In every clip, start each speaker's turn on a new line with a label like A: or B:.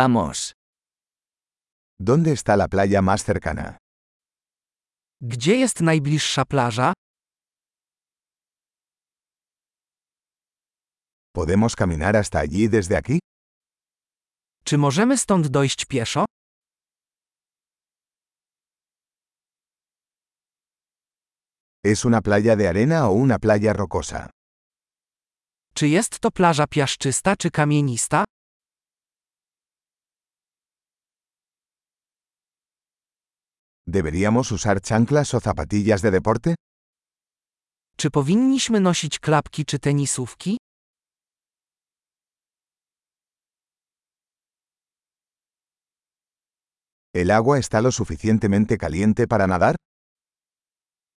A: Vamos.
B: ¿Dónde está la playa más cercana?
C: Gdzie jest najbliższa plaża?
B: ¿Podemos caminar hasta allí desde aquí?
C: Czy możemy stąd dojść pieszo?
B: ¿Es una playa de arena o una playa rocosa?
C: Czy jest to plaża piaszczysta czy kamienista?
B: ¿Deberíamos usar chanclas o zapatillas de deporte?
C: Czy powinniśmy nosić klapki czy tenisówki?
B: ¿El agua está lo suficientemente caliente para nadar?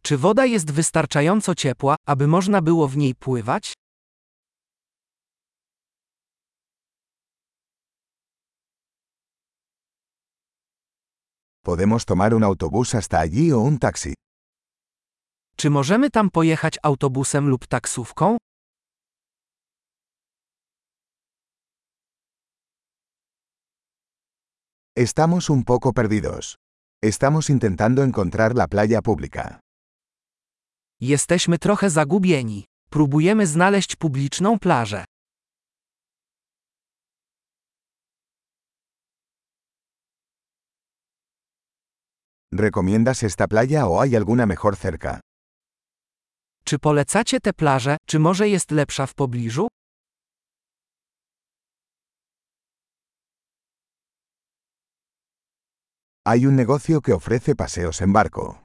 C: Czy woda jest wystarczająco ciepła, aby można było w niej pływać?
B: ¿Podemos tomar un autobús hasta allí o un taxi?
C: Czy możemy tam pojechać autobusem lub taksówką?
B: Estamos un poco perdidos. Estamos intentando encontrar la playa pública.
C: Jesteśmy trochę zagubieni. Próbujemy znaleźć publiczną plażę.
B: ¿Recomiendas esta playa o hay alguna mejor cerca?
C: Czy polecacie tę plażę, czy może jest lepsza w pobliżu?
B: Hay un negocio que ofrece paseos en barco.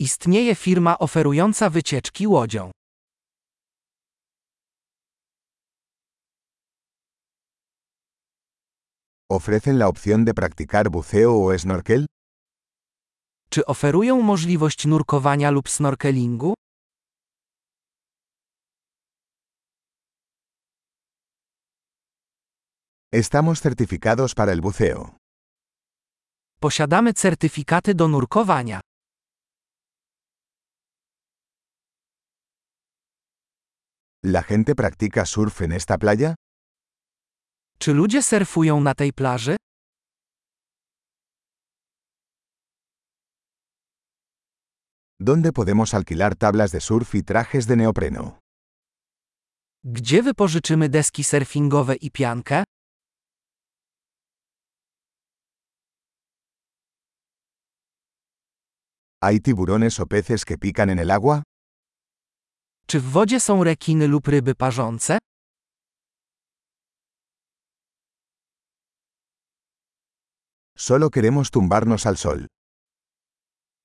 C: Istnieje firma oferująca wycieczki łodzią.
B: ¿Ofrecen la opción de practicar buceo o snorkel?
C: Czy oferują możliwość nurkowania lub snorkelingu?
B: Estamos certificados para el buceo.
C: Posiadamy certyfikaty do nurkowania.
B: ¿La gente practica surf en esta playa?
C: Czy ludzie surfują na tej plaży?
B: ¿Dónde podemos alquilar tablas de surf y trajes de neopreno?
C: Gdzie wypożyczymy deski surfingowe i piankę?
B: ¿Hay tiburones o peces que pican en el agua?
C: Czy w wodzie są rekiny lub ryby parzące?
B: Solo queremos tumbarnos al sol.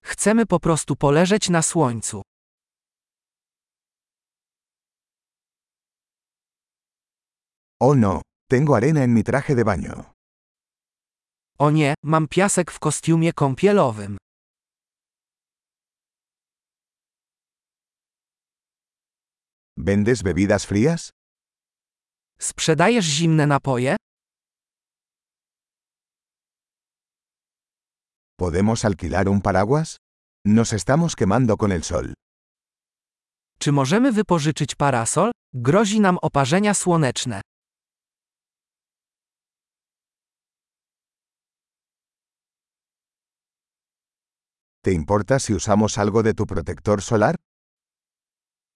C: Chcemy po prostu poleżeć na słońcu.
B: Oh no, tengo arena en mi traje de baño.
C: O nie, mam piasek w kostiumie kąpielowym.
B: ¿Vendes bebidas frías?
C: Sprzedajesz zimne napoje?
B: ¿Podemos alquilar un paraguas? Nos estamos quemando con el sol.
C: Czy możemy wypożyczyć parasol? Grozi nam oparzenia słoneczne.
B: ¿Te importa si usamos algo de tu protector solar?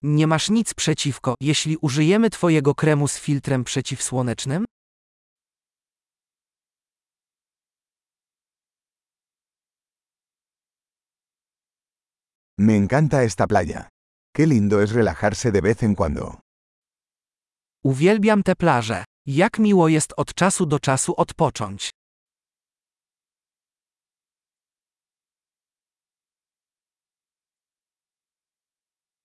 C: Nie masz nic przeciwko, jeśli użyjemy Twojego kremu z filtrem przeciwsłonecznym?
B: Me encanta esta playa. Qué lindo es relajarse de vez en cuando.
C: Uwielbiam tę plażę. Jak miło jest od czasu do czasu odpocząć.